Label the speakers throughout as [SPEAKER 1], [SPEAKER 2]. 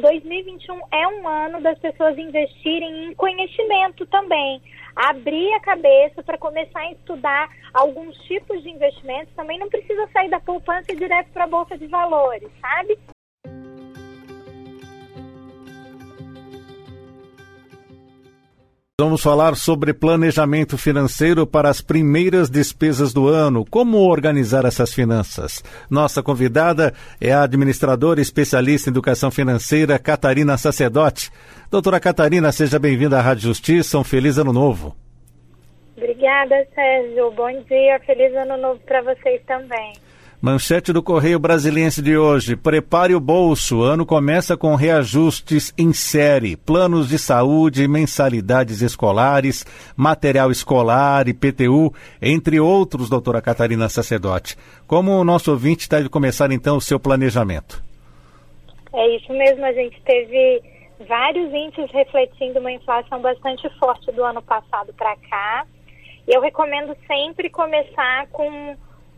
[SPEAKER 1] 2021 é um ano das pessoas investirem em conhecimento também. Abrir a cabeça para começar a estudar alguns tipos de investimentos. Também não precisa sair da poupança e direto para a bolsa de valores, sabe?
[SPEAKER 2] Vamos falar sobre planejamento financeiro para as primeiras despesas do ano. Como organizar essas finanças? Nossa convidada é a administradora especialista em educação financeira, Catarina Sacerdote. Doutora Catarina, seja bem-vinda à Rádio Justiça. Um feliz ano novo.
[SPEAKER 1] Obrigada, Sérgio. Bom dia. Feliz ano novo para vocês também.
[SPEAKER 2] Manchete do Correio Brasiliense de hoje. Prepare o bolso. Ano começa com reajustes em série. Planos de saúde, mensalidades escolares, material escolar, IPTU, entre outros, doutora Catarina Sacerdote. Como o nosso ouvinte deve começar então o seu planejamento?
[SPEAKER 1] É isso mesmo. A gente teve vários índices refletindo uma inflação bastante forte do ano passado para cá. Eu recomendo sempre começar com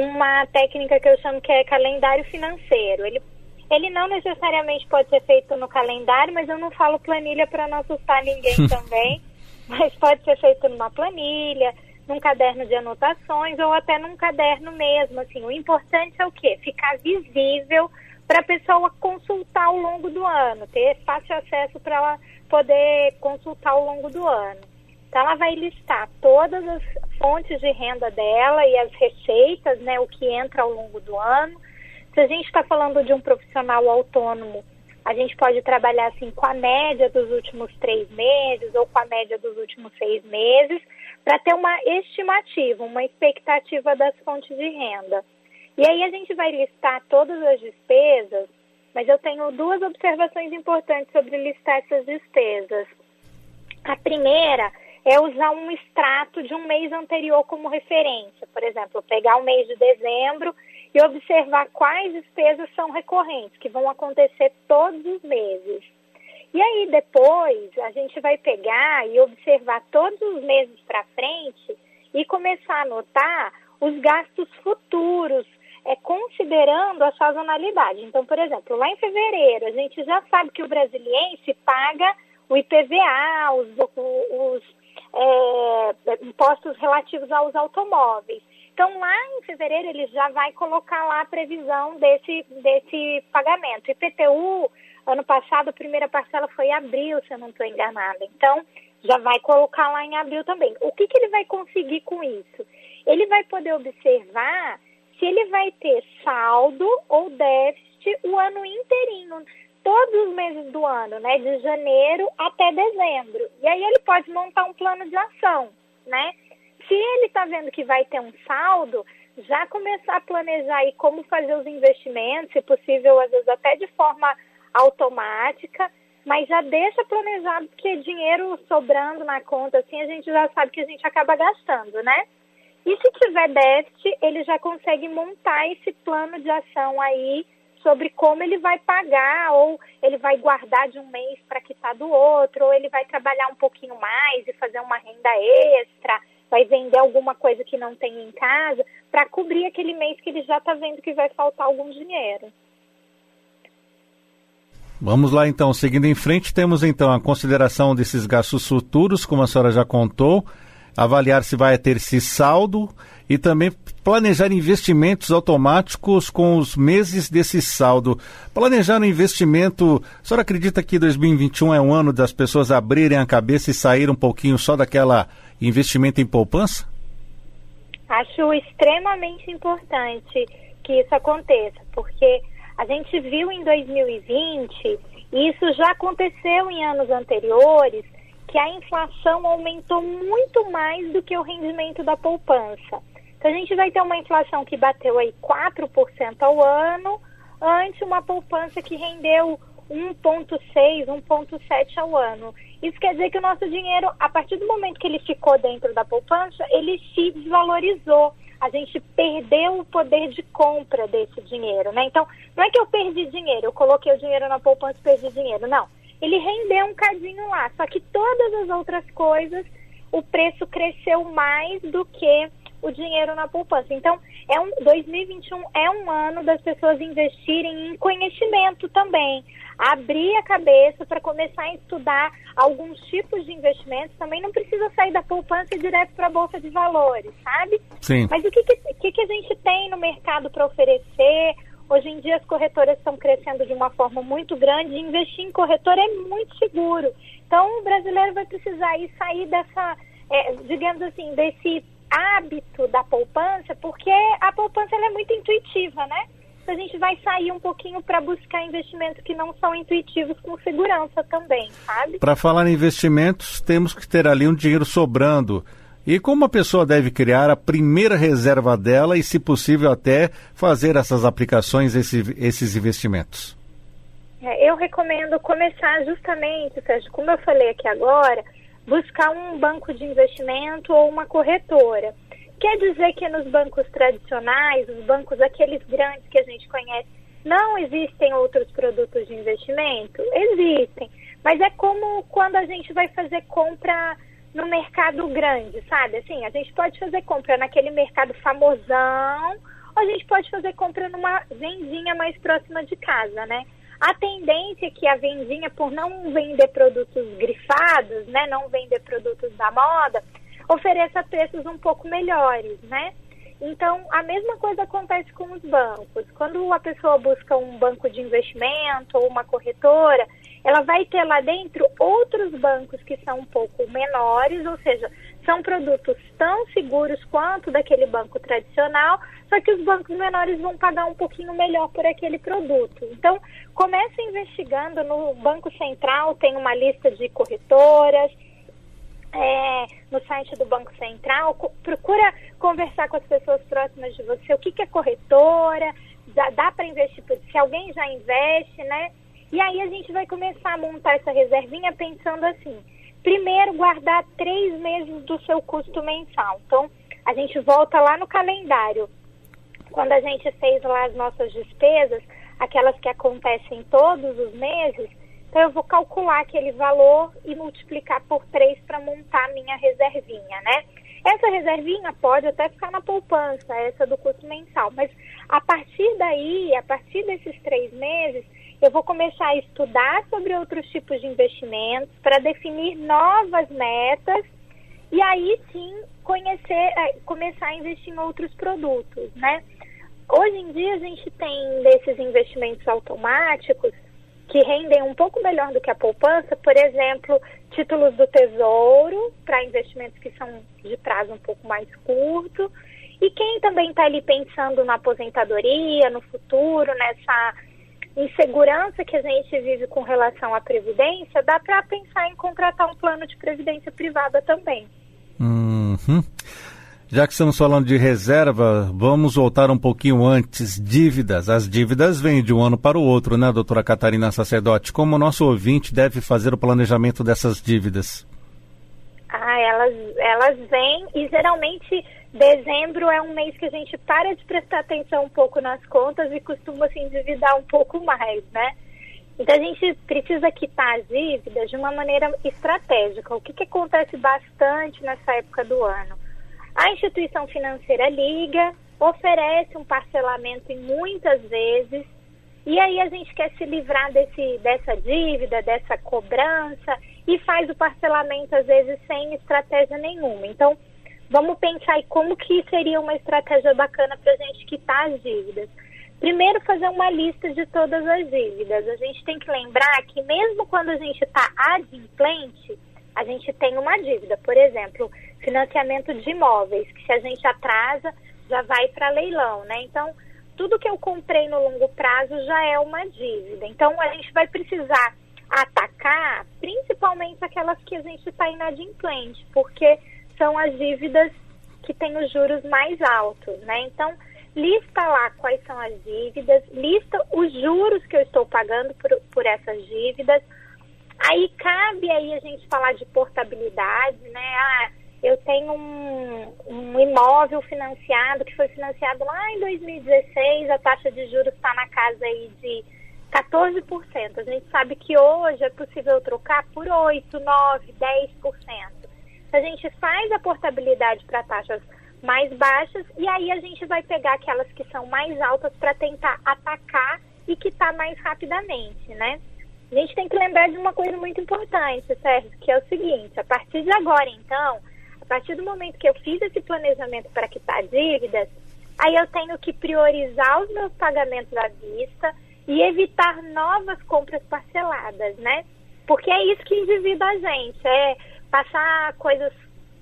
[SPEAKER 1] uma técnica que eu chamo que é calendário financeiro. Ele, ele não necessariamente pode ser feito no calendário, mas eu não falo planilha para não assustar ninguém também. Mas pode ser feito numa planilha, num caderno de anotações ou até num caderno mesmo. Assim, o importante é o quê? Ficar visível para a pessoa consultar ao longo do ano, ter fácil acesso para ela poder consultar ao longo do ano. Então, ela vai listar todas as fontes de renda dela e as receitas, né, o que entra ao longo do ano. Se a gente está falando de um profissional autônomo, a gente pode trabalhar assim com a média dos últimos três meses ou com a média dos últimos seis meses, para ter uma estimativa, uma expectativa das fontes de renda. E aí a gente vai listar todas as despesas, mas eu tenho duas observações importantes sobre listar essas despesas. A primeira é usar um extrato de um mês anterior como referência. Por exemplo, pegar o mês de dezembro e observar quais despesas são recorrentes, que vão acontecer todos os meses. E aí depois a gente vai pegar e observar todos os meses para frente e começar a anotar os gastos futuros, é, considerando a sazonalidade. Então, por exemplo, lá em fevereiro, a gente já sabe que o brasiliense paga o IPVA, os, os é, impostos relativos aos automóveis. Então, lá em fevereiro, ele já vai colocar lá a previsão desse, desse pagamento. IPTU, ano passado, a primeira parcela foi em abril, se eu não estou enganada. Então, já vai colocar lá em abril também. O que, que ele vai conseguir com isso? Ele vai poder observar se ele vai ter saldo ou déficit o ano inteirinho todos os meses do ano, né, de janeiro até dezembro. E aí ele pode montar um plano de ação, né? Se ele está vendo que vai ter um saldo, já começar a planejar aí como fazer os investimentos, se possível, às vezes até de forma automática, mas já deixa planejado, porque dinheiro sobrando na conta, assim, a gente já sabe que a gente acaba gastando, né? E se tiver déficit, ele já consegue montar esse plano de ação aí sobre como ele vai pagar, ou ele vai guardar de um mês para quitar do outro, ou ele vai trabalhar um pouquinho mais e fazer uma renda extra, vai vender alguma coisa que não tem em casa, para cobrir aquele mês que ele já está vendo que vai faltar algum dinheiro.
[SPEAKER 2] Vamos lá então, seguindo em frente, temos então a consideração desses gastos futuros, como a senhora já contou, avaliar se vai ter esse saldo e também planejar investimentos automáticos com os meses desse saldo. Planejar um investimento, a senhora acredita que 2021 é um ano das pessoas abrirem a cabeça e sair um pouquinho só daquela investimento em poupança?
[SPEAKER 1] Acho extremamente importante que isso aconteça, porque a gente viu em 2020, e isso já aconteceu em anos anteriores, que a inflação aumentou muito mais do que o rendimento da poupança. Então a gente vai ter uma inflação que bateu aí 4% ao ano, ante uma poupança que rendeu 1,6%, 1,7% ao ano. Isso quer dizer que o nosso dinheiro, a partir do momento que ele ficou dentro da poupança, ele se desvalorizou. A gente perdeu o poder de compra desse dinheiro, né? Então, não é que eu perdi dinheiro, eu coloquei o dinheiro na poupança e perdi dinheiro. Não ele rendeu um cadinho lá. Só que todas as outras coisas, o preço cresceu mais do que o dinheiro na poupança. Então, é um 2021 é um ano das pessoas investirem em conhecimento também. abrir a cabeça para começar a estudar alguns tipos de investimentos. Também não precisa sair da poupança direto para a bolsa de valores, sabe?
[SPEAKER 2] Sim.
[SPEAKER 1] Mas o que, que, que a gente tem no mercado para oferecer? Hoje em dia as corretoras estão crescendo de uma forma muito grande e investir em corretora é muito seguro. Então o brasileiro vai precisar ir sair dessa, é, digamos assim, desse hábito da poupança, porque a poupança é muito intuitiva, né? a gente vai sair um pouquinho para buscar investimentos que não são intuitivos com segurança também, sabe?
[SPEAKER 2] Para falar em investimentos, temos que ter ali um dinheiro sobrando. E como a pessoa deve criar a primeira reserva dela e, se possível, até fazer essas aplicações, esse, esses investimentos?
[SPEAKER 1] É, eu recomendo começar justamente, Sérgio, como eu falei aqui agora, buscar um banco de investimento ou uma corretora. Quer dizer que nos bancos tradicionais, os bancos aqueles grandes que a gente conhece, não existem outros produtos de investimento? Existem, mas é como quando a gente vai fazer compra no mercado grande, sabe? Assim, a gente pode fazer compra naquele mercado famosão, ou a gente pode fazer compra numa vendinha mais próxima de casa, né? A tendência é que a vendinha, por não vender produtos grifados, né, não vender produtos da moda, ofereça preços um pouco melhores, né? Então, a mesma coisa acontece com os bancos. Quando a pessoa busca um banco de investimento ou uma corretora, ela vai ter lá dentro outros bancos que são um pouco menores, ou seja, são produtos tão seguros quanto daquele banco tradicional, só que os bancos menores vão pagar um pouquinho melhor por aquele produto. Então, comece investigando no Banco Central, tem uma lista de corretoras, é, no site do Banco Central, procura conversar com as pessoas próximas de você, o que, que é corretora, dá, dá para investir, se alguém já investe, né? E aí a gente vai começar a montar essa reservinha pensando assim, primeiro guardar três meses do seu custo mensal. Então, a gente volta lá no calendário. Quando a gente fez lá as nossas despesas, aquelas que acontecem todos os meses, então, eu vou calcular aquele valor e multiplicar por 3 para montar minha reservinha, né? Essa reservinha pode até ficar na poupança, essa do custo mensal, mas a partir daí, a partir desses três meses, eu vou começar a estudar sobre outros tipos de investimentos para definir novas metas e aí sim conhecer, é, começar a investir em outros produtos, né? Hoje em dia a gente tem desses investimentos automáticos que rendem um pouco melhor do que a poupança, por exemplo, títulos do Tesouro para investimentos que são de prazo um pouco mais curto. E quem também está ali pensando na aposentadoria, no futuro, nessa insegurança que a gente vive com relação à previdência, dá para pensar em contratar um plano de previdência privada também.
[SPEAKER 2] Uhum. Já que estamos falando de reserva, vamos voltar um pouquinho antes. Dívidas. As dívidas vêm de um ano para o outro, né, doutora Catarina Sacerdote? Como o nosso ouvinte deve fazer o planejamento dessas dívidas?
[SPEAKER 1] Ah, elas, elas vêm e geralmente dezembro é um mês que a gente para de prestar atenção um pouco nas contas e costuma se endividar um pouco mais, né? Então a gente precisa quitar as dívidas de uma maneira estratégica. O que, que acontece bastante nessa época do ano? A instituição financeira liga, oferece um parcelamento em muitas vezes, e aí a gente quer se livrar desse, dessa dívida, dessa cobrança, e faz o parcelamento às vezes sem estratégia nenhuma. Então, vamos pensar aí como que seria uma estratégia bacana para a gente quitar as dívidas. Primeiro, fazer uma lista de todas as dívidas. A gente tem que lembrar que mesmo quando a gente está adimplente, a gente tem uma dívida. Por exemplo, financiamento de imóveis, que se a gente atrasa, já vai para leilão, né? Então, tudo que eu comprei no longo prazo já é uma dívida. Então, a gente vai precisar atacar principalmente aquelas que a gente está inadimplente, porque são as dívidas que têm os juros mais altos, né? Então, lista lá quais são as dívidas, lista os juros que eu estou pagando por, por essas dívidas. Aí cabe aí a gente falar de portabilidade, né? Ah, eu tenho um, um imóvel financiado que foi financiado lá em 2016, a taxa de juros está na casa aí de 14%. A gente sabe que hoje é possível trocar por 8, 9, 10%. A gente faz a portabilidade para taxas mais baixas e aí a gente vai pegar aquelas que são mais altas para tentar atacar e quitar mais rapidamente, né? a gente tem que lembrar de uma coisa muito importante, Sérgio, que é o seguinte, a partir de agora, então, a partir do momento que eu fiz esse planejamento para quitar dívidas, aí eu tenho que priorizar os meus pagamentos à vista e evitar novas compras parceladas, né? Porque é isso que endivida a gente, é passar coisas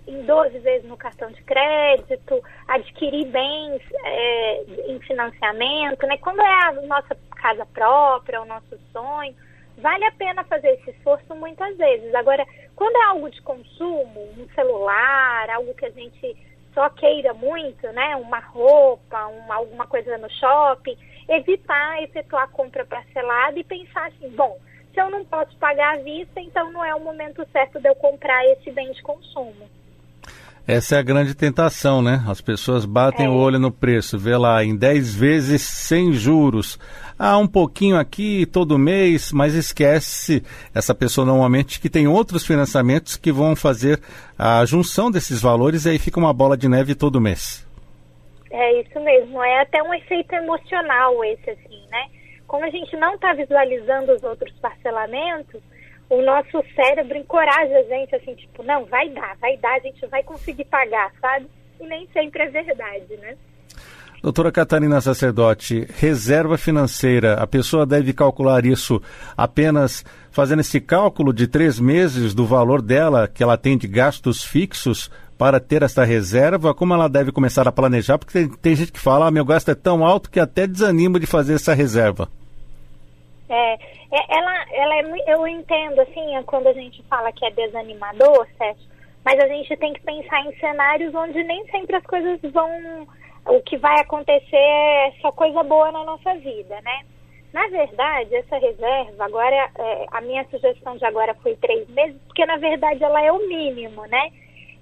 [SPEAKER 1] em 12 vezes no cartão de crédito, adquirir bens é, em financiamento, né? Quando é a nossa casa própria, o nosso sonho, vale a pena fazer esse esforço muitas vezes. Agora, quando é algo de consumo, um celular, algo que a gente só queira muito, né? Uma roupa, uma, alguma coisa no shopping, evitar efetuar compra parcelada e pensar assim, bom, se eu não posso pagar à vista, então não é o momento certo de eu comprar esse bem de consumo.
[SPEAKER 2] Essa é a grande tentação, né? As pessoas batem é. o olho no preço, vê lá em 10 vezes sem juros. Ah, um pouquinho aqui todo mês, mas esquece essa pessoa normalmente que tem outros financiamentos que vão fazer a junção desses valores e aí fica uma bola de neve todo mês.
[SPEAKER 1] É isso mesmo, é até um efeito emocional esse assim, né? Como a gente não está visualizando os outros parcelamentos, o nosso cérebro encoraja a gente assim, tipo, não, vai dar, vai dar, a gente vai conseguir pagar, sabe? E nem sempre é verdade, né?
[SPEAKER 2] Doutora Catarina Sacerdote, reserva financeira, a pessoa deve calcular isso apenas fazendo esse cálculo de três meses do valor dela que ela tem de gastos fixos para ter essa reserva? Como ela deve começar a planejar? Porque tem, tem gente que fala, ah, meu gasto é tão alto que até desanima de fazer essa reserva.
[SPEAKER 1] É, é, ela, ela é, eu entendo, assim, quando a gente fala que é desanimador, Sérgio, mas a gente tem que pensar em cenários onde nem sempre as coisas vão. O que vai acontecer é só coisa boa na nossa vida, né? Na verdade, essa reserva, agora, é, a minha sugestão de agora foi três meses, porque na verdade ela é o mínimo, né?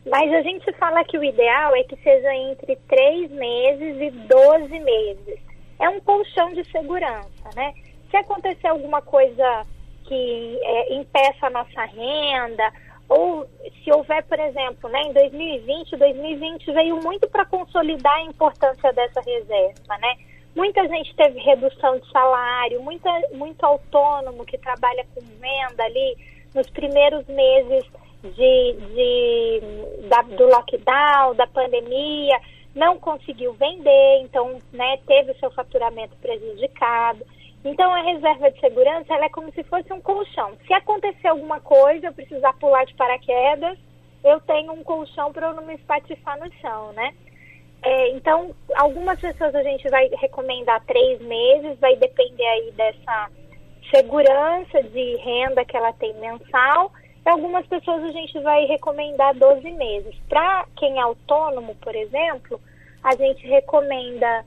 [SPEAKER 1] Mas a gente fala que o ideal é que seja entre três meses e 12 meses. É um colchão de segurança, né? se acontecer alguma coisa que é, impeça a nossa renda, ou se houver, por exemplo, né, em 2020, 2020 veio muito para consolidar a importância dessa reserva, né? Muita gente teve redução de salário, muita, muito autônomo que trabalha com venda ali nos primeiros meses de, de, da, do lockdown, da pandemia, não conseguiu vender, então né, teve seu faturamento prejudicado. Então, a reserva de segurança é como se fosse um colchão. Se acontecer alguma coisa, eu precisar pular de paraquedas, eu tenho um colchão para eu não me espatifar no chão, né? É, então, algumas pessoas a gente vai recomendar três meses, vai depender aí dessa segurança de renda que ela tem mensal. Algumas pessoas a gente vai recomendar 12 meses. Para quem é autônomo, por exemplo, a gente recomenda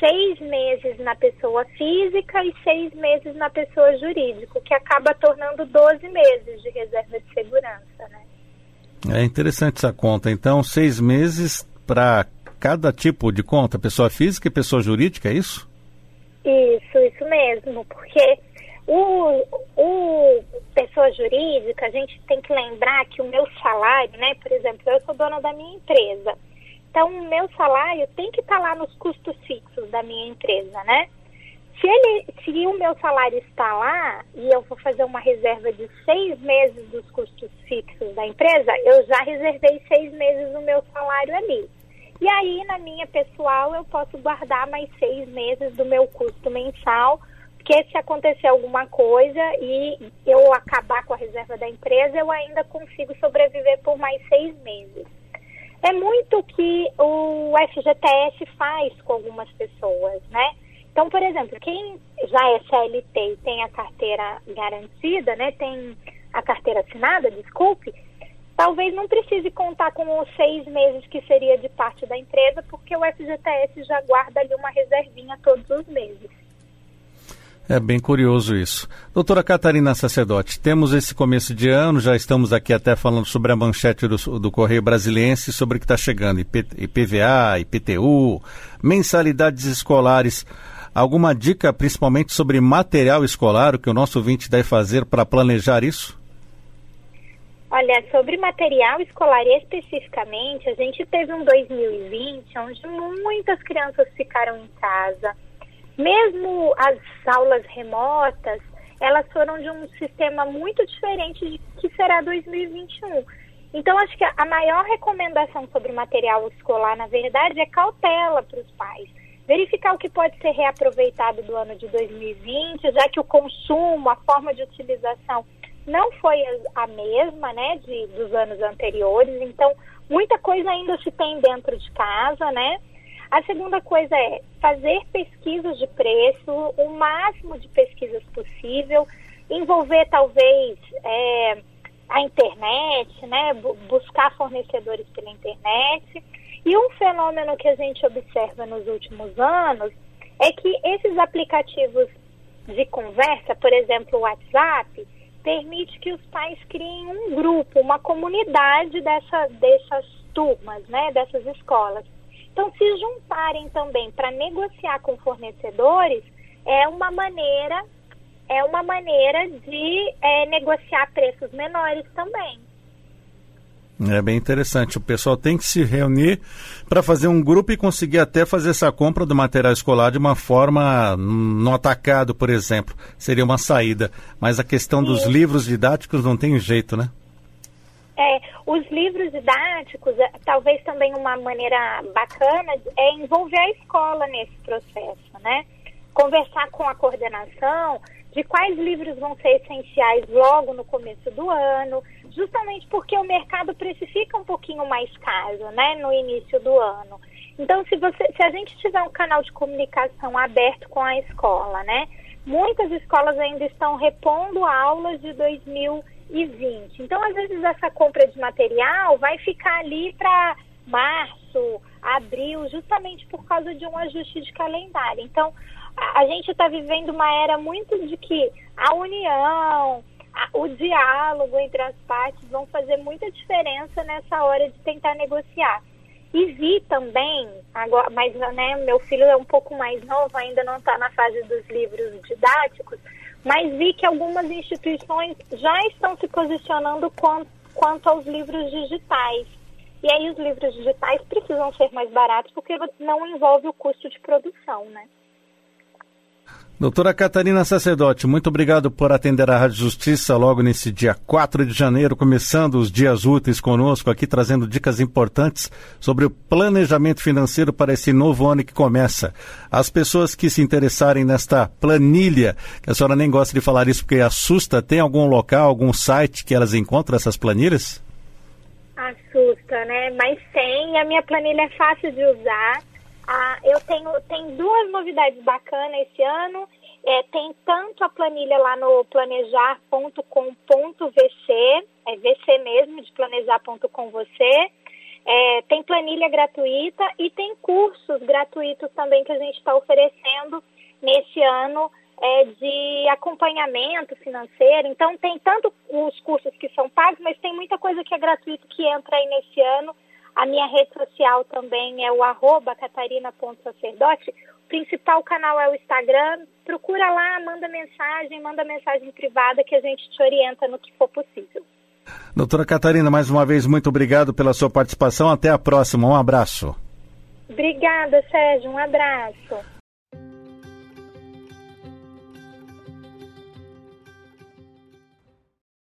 [SPEAKER 1] seis meses na pessoa física e seis meses na pessoa jurídica, o que acaba tornando 12 meses de reserva de segurança. Né?
[SPEAKER 2] É interessante essa conta. Então, seis meses para cada tipo de conta, pessoa física e pessoa jurídica, é isso?
[SPEAKER 1] Isso, isso mesmo, porque o, o pessoa jurídica, a gente tem que lembrar que o meu salário, né, por exemplo, eu sou dona da minha empresa. Então, o meu salário tem que estar tá lá nos custos fixos da minha empresa, né? Se, ele, se o meu salário está lá e eu vou fazer uma reserva de seis meses dos custos fixos da empresa, eu já reservei seis meses do meu salário ali. E aí, na minha pessoal, eu posso guardar mais seis meses do meu custo mensal, porque se acontecer alguma coisa e eu acabar com a reserva da empresa, eu ainda consigo sobreviver por mais seis meses. É muito o que o FGTS faz com algumas pessoas, né? Então, por exemplo, quem já é CLT e tem a carteira garantida, né? Tem a carteira assinada, desculpe, talvez não precise contar com os seis meses que seria de parte da empresa, porque o FGTS já guarda ali uma reservinha todos os meses.
[SPEAKER 2] É bem curioso isso. Doutora Catarina Sacerdote, temos esse começo de ano, já estamos aqui até falando sobre a manchete do, do Correio Brasiliense, sobre o que está chegando, IP, IPVA, IPTU, mensalidades escolares. Alguma dica, principalmente sobre material escolar, o que o nosso ouvinte deve fazer para planejar isso?
[SPEAKER 1] Olha, sobre material escolar especificamente, a gente teve um 2020 onde muitas crianças ficaram em casa mesmo as aulas remotas, elas foram de um sistema muito diferente de que será 2021. Então, acho que a maior recomendação sobre o material escolar, na verdade, é cautela para os pais. Verificar o que pode ser reaproveitado do ano de 2020, já que o consumo, a forma de utilização não foi a mesma, né, de, dos anos anteriores. Então, muita coisa ainda se tem dentro de casa, né? A segunda coisa é fazer pesquisas de preço, o máximo de pesquisas possível, envolver talvez é, a internet, né, buscar fornecedores pela internet. E um fenômeno que a gente observa nos últimos anos é que esses aplicativos de conversa, por exemplo, o WhatsApp, permite que os pais criem um grupo, uma comunidade dessa, dessas turmas, né, dessas escolas. Então, se juntarem também para negociar com fornecedores é uma maneira é uma maneira de é, negociar preços menores também.
[SPEAKER 2] É bem interessante. O pessoal tem que se reunir para fazer um grupo e conseguir até fazer essa compra do material escolar de uma forma no atacado, por exemplo. Seria uma saída. Mas a questão dos livros didáticos não tem jeito, né?
[SPEAKER 1] É, os livros didáticos, é, talvez também uma maneira bacana é envolver a escola nesse processo, né? Conversar com a coordenação de quais livros vão ser essenciais logo no começo do ano, justamente porque o mercado precifica um pouquinho mais caro, né, no início do ano. Então, se, você, se a gente tiver um canal de comunicação aberto com a escola, né, muitas escolas ainda estão repondo aulas de 2020. Então, às vezes, essa compra de material vai ficar ali para março, abril, justamente por causa de um ajuste de calendário. Então, a, a gente está vivendo uma era muito de que a união, o diálogo entre as partes vão fazer muita diferença nessa hora de tentar negociar. E vi também, agora, mas né, meu filho é um pouco mais novo, ainda não está na fase dos livros didáticos, mas vi que algumas instituições já estão se posicionando quanto, quanto aos livros digitais. E aí os livros digitais precisam ser mais baratos porque não envolve o custo de produção, né?
[SPEAKER 2] Doutora Catarina Sacerdote, muito obrigado por atender a Rádio Justiça logo nesse dia 4 de janeiro, começando os dias úteis conosco aqui, trazendo dicas importantes sobre o planejamento financeiro para esse novo ano que começa. As pessoas que se interessarem nesta planilha, que a senhora nem gosta de falar isso porque assusta, tem algum local, algum site que elas encontram essas planilhas?
[SPEAKER 1] Assusta, né? Mas tem, a minha planilha é fácil de usar ah, eu tenho tem duas novidades bacanas esse ano. É, tem tanto a planilha lá no planejar.com.vc, é VC mesmo, de planejar.com você. É, tem planilha gratuita e tem cursos gratuitos também que a gente está oferecendo nesse ano é, de acompanhamento financeiro. Então, tem tanto os cursos que são pagos, mas tem muita coisa que é gratuito que entra aí nesse ano a minha rede social também é o arroba catarina.sacerdote. O principal canal é o Instagram. Procura lá, manda mensagem, manda mensagem privada que a gente te orienta no que for possível.
[SPEAKER 2] Doutora Catarina, mais uma vez, muito obrigado pela sua participação. Até a próxima. Um abraço.
[SPEAKER 1] Obrigada, Sérgio. Um abraço.